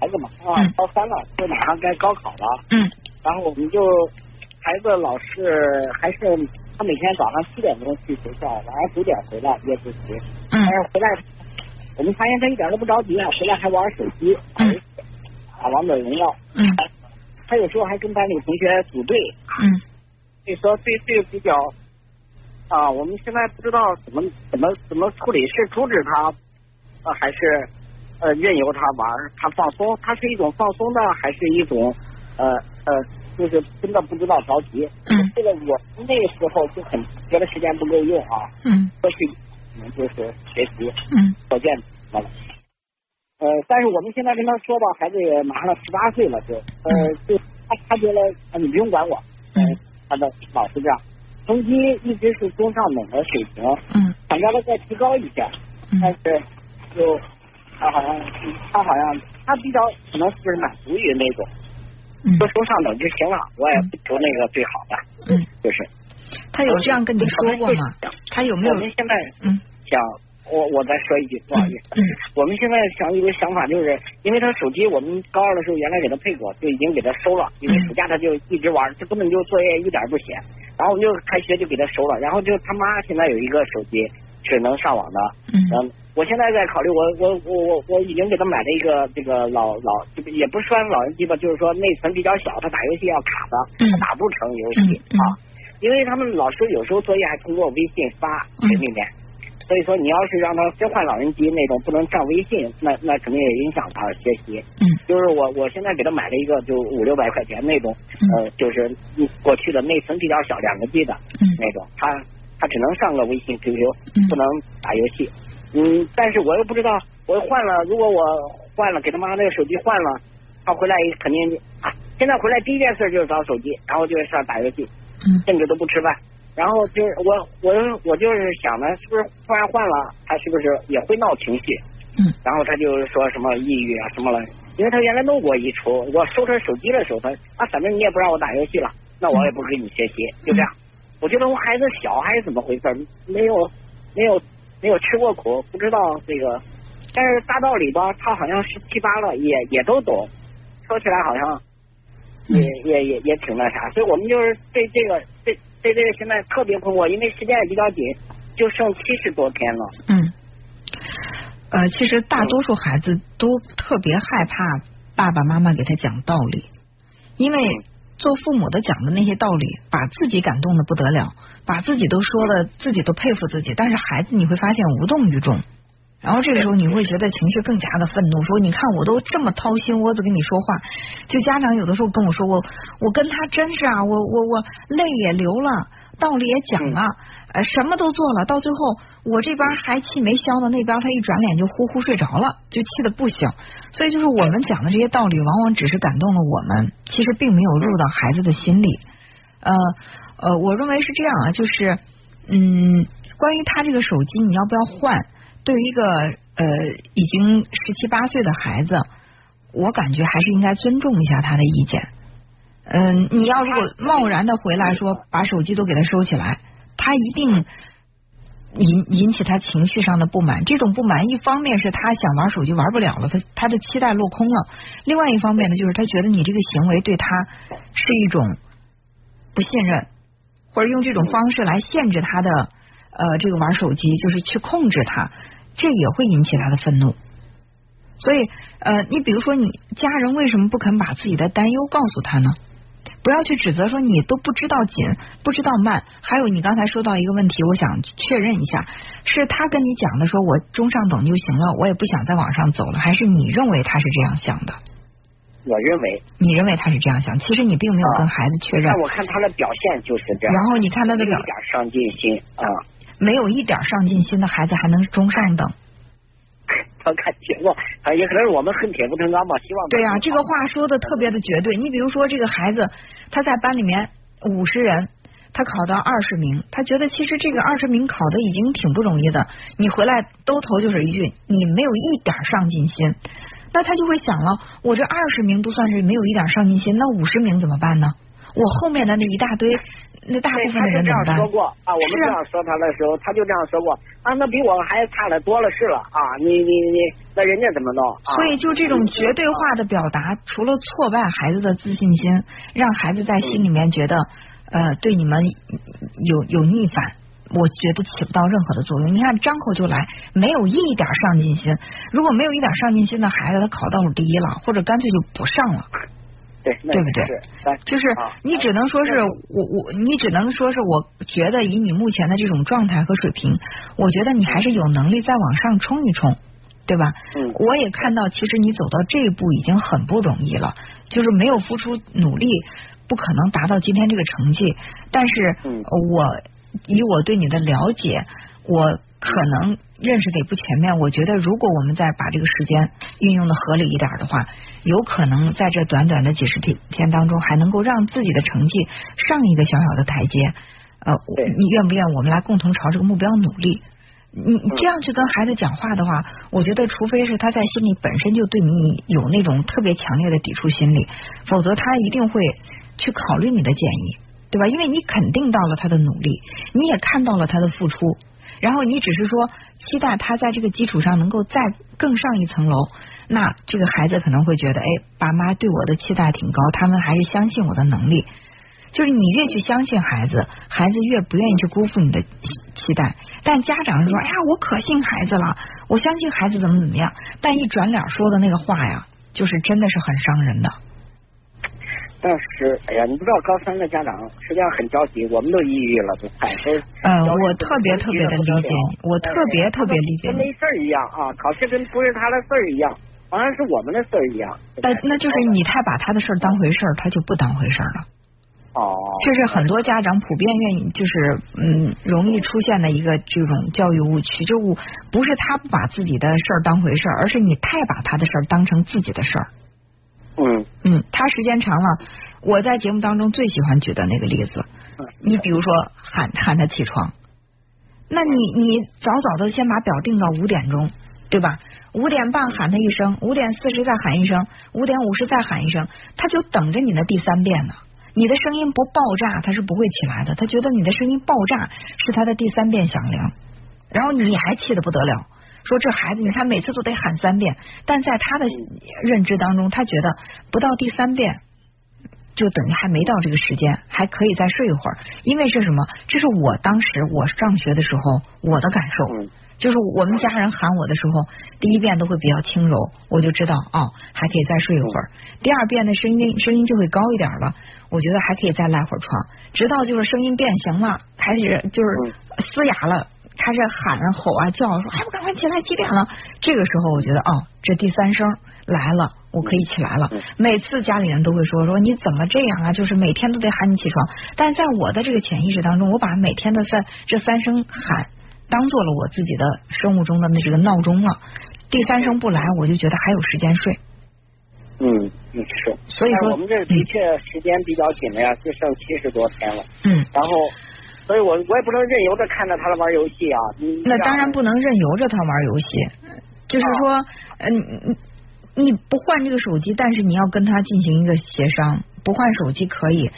孩子嘛，啊，高三了，就马上该高考了。嗯。然后我们就孩子老是还是他每天早上七点钟去学校，晚上九点回来夜自习。嗯。但是回来，我们发现他一点都不着急啊，回来还玩手机，嗯，打王者荣耀。嗯。他有时候还跟班里同学组队。嗯。所以说，对这个比较啊，我们现在不知道怎么怎么怎么处理，是阻止他啊，还是呃任由他玩，他放松？他是一种放松呢，还是一种呃呃，就是真的不知道着急？嗯。这个我那个时候就很觉得时间不够用啊。嗯。过去可能就是学习。嗯。可见了。呃，但是我们现在跟他说吧，孩子也马上十八岁了，就呃就他他觉得啊你不用管我。嗯。他的老是这样，成绩一直是中上等的水平，嗯，想让他再提高一下，但是就他好像他好像他比较可能是满足于那种，不求上等就行了，我也不求那个最好的，嗯，就是。他有这样跟你说过吗？他有没有？我们现在嗯想。我我再说一句，不好意思，我们现在想有个想法，就是因为他手机，我们高二的时候原来给他配过，就已经给他收了，因为暑假他就一直玩，他根本就作业一点不写，然后我们就开学就给他收了，然后就他妈现在有一个手机是能上网的，嗯，我现在在考虑，我我我我我已经给他买了一个这个老老，就也不算老人机吧，就是说内存比较小，他打游戏要卡的，他打不成游戏啊，因为他们老师有时候作业还通过微信发群里面。所以说，你要是让他先换老人机那种不能上微信，那那肯定也影响他学习。嗯，就是我我现在给他买了一个，就五六百块钱那种，呃，就是过去的内存比较小，两个 G 的那种，他他只能上个微信 QQ，不能打游戏。嗯，但是我又不知道，我换了，如果我换了，给他妈那个手机换了，他回来肯定啊，现在回来第一件事就是找手机，然后就是上打游戏，甚至都不吃饭。然后就是我我我就是想呢，是不是突然换了，他是不是也会闹情绪？嗯。然后他就说什么抑郁啊什么了，因为他原来弄过一出，我收他手机的时候，他啊反正你也不让我打游戏了，那我也不跟你学习，就这样。我觉得我孩子小还是怎么回事？没有没有没有吃过苦，不知道这个。但是大道理吧，他好像十七八了，也也都懂。说起来好像也也也也挺那啥，所以我们就是对这个对。对这个现在特别困惑，因为时间也比较紧，就剩七十多天了。嗯，呃，其实大多数孩子都特别害怕爸爸妈妈给他讲道理，因为做父母的讲的那些道理，把自己感动的不得了，把自己都说的自己都佩服自己，但是孩子你会发现无动于衷。然后这个时候你会觉得情绪更加的愤怒，说你看我都这么掏心窝子跟你说话，就家长有的时候跟我说我我跟他真是啊，我我我泪也流了，道理也讲了，呃什么都做了，到最后我这边还气没消呢，那边他一转脸就呼呼睡着了，就气的不行。所以就是我们讲的这些道理，往往只是感动了我们，其实并没有入到孩子的心里。呃呃，我认为是这样啊，就是嗯，关于他这个手机，你要不要换？对于一个呃已经十七八岁的孩子，我感觉还是应该尊重一下他的意见。嗯，你要如果贸然的回来说把手机都给他收起来，他一定引引起他情绪上的不满。这种不满，一方面是他想玩手机玩不了了，他他的期待落空了；另外一方面呢，就是他觉得你这个行为对他是一种不信任，或者用这种方式来限制他的。呃，这个玩手机就是去控制他，这也会引起他的愤怒。所以，呃，你比如说，你家人为什么不肯把自己的担忧告诉他呢？不要去指责说你都不知道紧，不知道慢。还有，你刚才说到一个问题，我想确认一下，是他跟你讲的，说我中上等就行了，我也不想再往上走了，还是你认为他是这样想的？我认为，你认为他是这样想，其实你并没有跟孩子确认。那我看他的表现就是这样。然后你看他的表，一点上进心啊。没有一点上进心的孩子还能中上等？他看情况，啊，也可能是我们恨铁不成钢吧。希望对呀，这个话说的特别的绝对。你比如说，这个孩子他在班里面五十人，他考到二十名，他觉得其实这个二十名考的已经挺不容易的。你回来兜头就是一句，你没有一点上进心，那他就会想了，我这二十名都算是没有一点上进心，那五十名怎么办呢？我后面的那一大堆，那大部分的人怎么办？说过啊，我们这样说他的时候，他就这样说过啊，那比我还差的多了是了啊，你你你，那人家怎么弄？所以就这种绝对化的表达，除了挫败孩子的自信心，让孩子在心里面觉得呃对你们有有逆反。我觉得起不到任何的作用。你看，张口就来，没有一点上进心。如果没有一点上进心的孩子，他考倒数第一了，或者干脆就不上了。对，对不对？就是你只能说是我我，你只能说是我觉得以你目前的这种状态和水平，我觉得你还是有能力再往上冲一冲，对吧？嗯。我也看到，其实你走到这一步已经很不容易了，就是没有付出努力，不可能达到今天这个成绩。但是，我。以我对你的了解，我可能认识的也不全面。我觉得，如果我们再把这个时间运用的合理一点的话，有可能在这短短的几十天天当中，还能够让自己的成绩上一个小小的台阶。呃，你愿不愿我们来共同朝这个目标努力？你这样去跟孩子讲话的话，我觉得，除非是他在心里本身就对你有那种特别强烈的抵触心理，否则他一定会去考虑你的建议。对吧？因为你肯定到了他的努力，你也看到了他的付出，然后你只是说期待他在这个基础上能够再更上一层楼，那这个孩子可能会觉得，哎，爸妈对我的期待挺高，他们还是相信我的能力。就是你越去相信孩子，孩子越不愿意去辜负你的期待。但家长说，哎呀，我可信孩子了，我相信孩子怎么怎么样。但一转脸说的那个话呀，就是真的是很伤人的。但是，哎呀，你不知道高三的家长实际上很着急，我们都抑郁了，都产生。嗯，我特别特别的理解，我特别特别理解。跟没事儿一样啊，考试跟不是他的事儿一样，好像是我们的事儿一样。那那就是你太把他的事儿当回事儿，他就不当回事儿了。哦。这是很多家长普遍愿意，就是嗯，容易出现的一个这种教育误区，就不是他不把自己的事儿当回事儿，而是你太把他的事儿当成自己的事儿。嗯嗯，他时间长了，我在节目当中最喜欢举的那个例子，你比如说喊喊他起床，那你你早早的先把表定到五点钟，对吧？五点半喊他一声，五点四十再喊一声，五点五十再喊一声，他就等着你的第三遍呢。你的声音不爆炸，他是不会起来的。他觉得你的声音爆炸是他的第三遍响铃，然后你还气得不得了。说这孩子，你看每次都得喊三遍，但在他的认知当中，他觉得不到第三遍就等于还没到这个时间，还可以再睡一会儿。因为是什么？这是我当时我上学的时候我的感受，就是我们家人喊我的时候，第一遍都会比较轻柔，我就知道哦，还可以再睡一会儿。第二遍的声音声音就会高一点了，我觉得还可以再赖会儿床，直到就是声音变形了，开始就是嘶哑了。他是喊吼啊叫说还不赶快起来几点了？这个时候我觉得哦，这第三声来了，我可以起来了。每次家里人都会说说你怎么这样啊？就是每天都得喊你起床。但在我的这个潜意识当中，我把每天的三这三声喊当做了我自己的生物钟的那这个闹钟了。第三声不来，我就觉得还有时间睡。嗯嗯是。所以说我们这的确时间比较紧了呀，就剩七十多天了。嗯。然后。所以我我也不能任由着看着他玩游戏啊。那当然不能任由着他玩游戏，就是说，嗯，你不换这个手机，但是你要跟他进行一个协商，不换手机可以，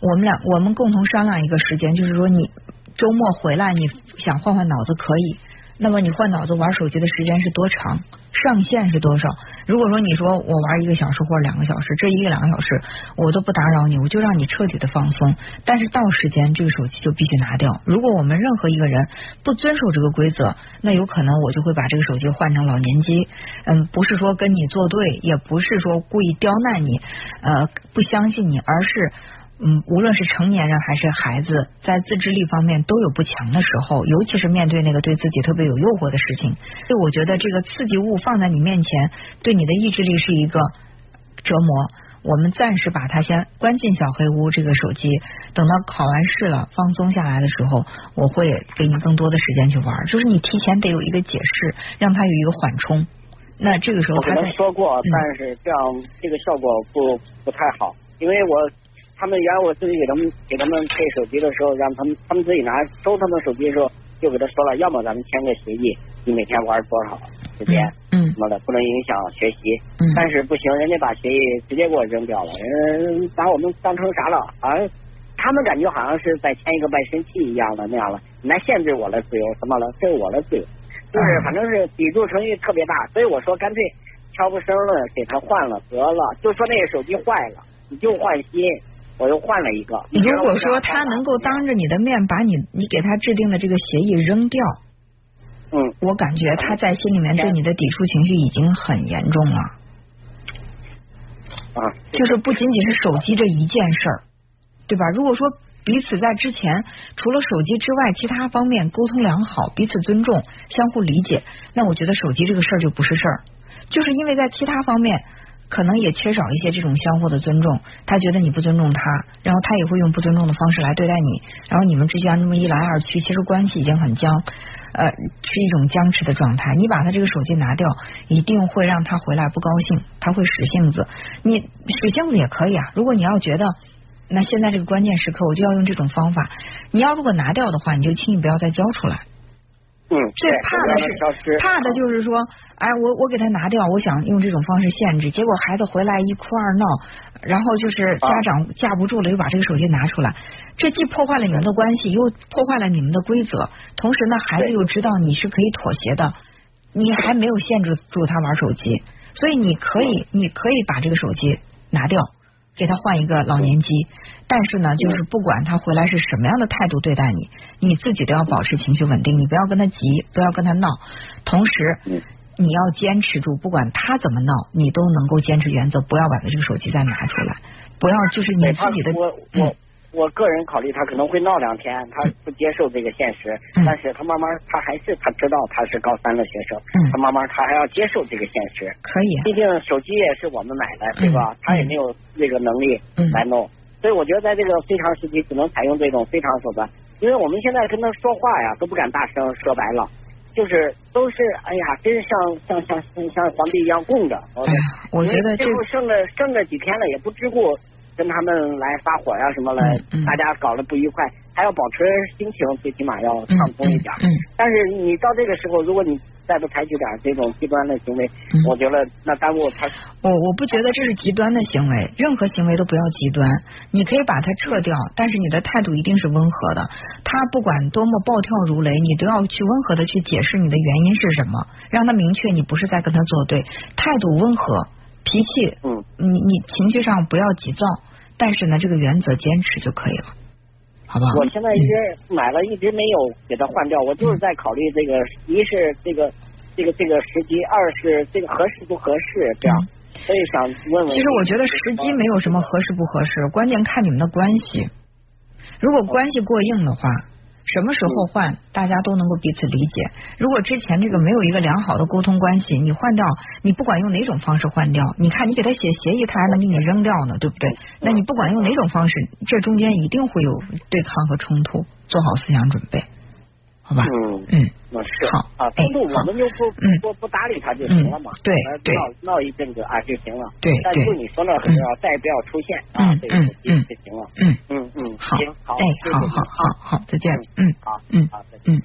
我们俩我们共同商量一个时间，就是说你周末回来，你想换换脑子可以。那么你换脑子玩手机的时间是多长？上限是多少？如果说你说我玩一个小时或者两个小时，这一个两个小时我都不打扰你，我就让你彻底的放松。但是到时间这个手机就必须拿掉。如果我们任何一个人不遵守这个规则，那有可能我就会把这个手机换成老年机。嗯，不是说跟你作对，也不是说故意刁难你，呃，不相信你，而是。嗯，无论是成年人还是孩子，在自制力方面都有不强的时候，尤其是面对那个对自己特别有诱惑的事情。所以我觉得这个刺激物放在你面前，对你的意志力是一个折磨。我们暂时把它先关进小黑屋，这个手机，等到考完试了，放松下来的时候，我会给你更多的时间去玩。就是你提前得有一个解释，让他有一个缓冲。那这个时候他才说过，但是这样这个效果不不太好，因为我。他们原来我自己给他们给他们配手机的时候，让他们他们自己拿收他们手机的时候，就给他说了，要么咱们签个协议，你每天玩多少时间，嗯，什么的，不能影响学习。嗯但是不行，人家把协议直接给我扔掉了，人把我们当成啥了？好像他们感觉好像是在签一个卖身契一样的那样了，你来限制我的自由什么了？这是我的自由，就是嗯反正是抵触程序特别大，所以我说干脆悄不声的给他换了得了，就说那个手机坏了，你就换新，我又换了一个。如果说他能够当着你的面把你你给他制定的这个协议扔掉，嗯，我感觉他在心里面对你的抵触情绪已经很严重了。啊，就是不仅仅是手机这一件事儿，对吧？如果说彼此在之前除了手机之外，其他方面沟通良好，彼此尊重，相互理解，那我觉得手机这个事儿就不是事儿。就是因为在其他方面可能也缺少一些这种相互的尊重，他觉得你不尊重他，然后他也会用不尊重的方式来对待你，然后你们之间这么一来二去，其实关系已经很僵，呃，是一种僵持的状态。你把他这个手机拿掉，一定会让他回来不高兴，他会使性子。你使性子也可以啊，如果你要觉得。那现在这个关键时刻，我就要用这种方法。你要如果拿掉的话，你就轻易不要再交出来。嗯，最怕的是，怕的就是说，哎，我我给他拿掉，我想用这种方式限制，结果孩子回来一哭二闹，然后就是家长架不住了，又把这个手机拿出来，这既破坏了你们的关系，又破坏了你们的规则，同时呢，孩子又知道你是可以妥协的，你还没有限制住他玩手机，所以你可以，你可以把这个手机拿掉。给他换一个老年机，但是呢，就是不管他回来是什么样的态度对待你，你自己都要保持情绪稳定，你不要跟他急，不要跟他闹，同时你要坚持住，不管他怎么闹，你都能够坚持原则，不要把他这个手机再拿出来，不要就是你自己的。我我我个人考虑他可能会闹两天，他不接受这个现实，嗯、但是他慢慢他还是他知道他是高三的学生，嗯、他慢慢他还要接受这个现实。可以、啊，毕竟手机也是我们买的，对吧？嗯、他也没有这个能力来弄，所以我觉得在这个非常时期，只能采用这种非常手段。因为我们现在跟他说话呀，都不敢大声，说白了，就是都是哎呀，真是像像像像皇帝一样供着。哎呀，我觉得这剩了剩了几天了，也不知故。跟他们来发火呀、啊、什么来，大家搞得不愉快，还要保持心情，最起码要畅通一点。但是你到这个时候，如果你再不采取点这种极端的行为，嗯、我觉得那耽误他。我我不觉得这是极端的行为，任何行为都不要极端。你可以把它撤掉，但是你的态度一定是温和的。他不管多么暴跳如雷，你都要去温和的去解释你的原因是什么，让他明确你不是在跟他作对，态度温和，脾气，嗯，你你情绪上不要急躁。但是呢，这个原则坚持就可以了，好不好？我现在一直买了，一直没有给它换掉。我就是在考虑这个，一是这个这个这个时机，二是这个合适不合适，这样。所以想问问。其实我觉得时机没有什么合适不合适，关键看你们的关系。如果关系过硬的话。什么时候换，大家都能够彼此理解。如果之前这个没有一个良好的沟通关系，你换掉，你不管用哪种方式换掉，你看你给他写协议，他还能给你扔掉呢，对不对？那你不管用哪种方式，这中间一定会有对抗和冲突，做好思想准备，好吧？嗯嗯，那是。好啊，反正我们就不嗯。不不搭理他就行了嘛，对对，闹闹一阵子啊就行了，对但就你说那很重要，再也不要出现啊，这个就行了，嗯。嗯嗯，好，哎，好好好好，再见，嗯好嗯好，再见。嗯。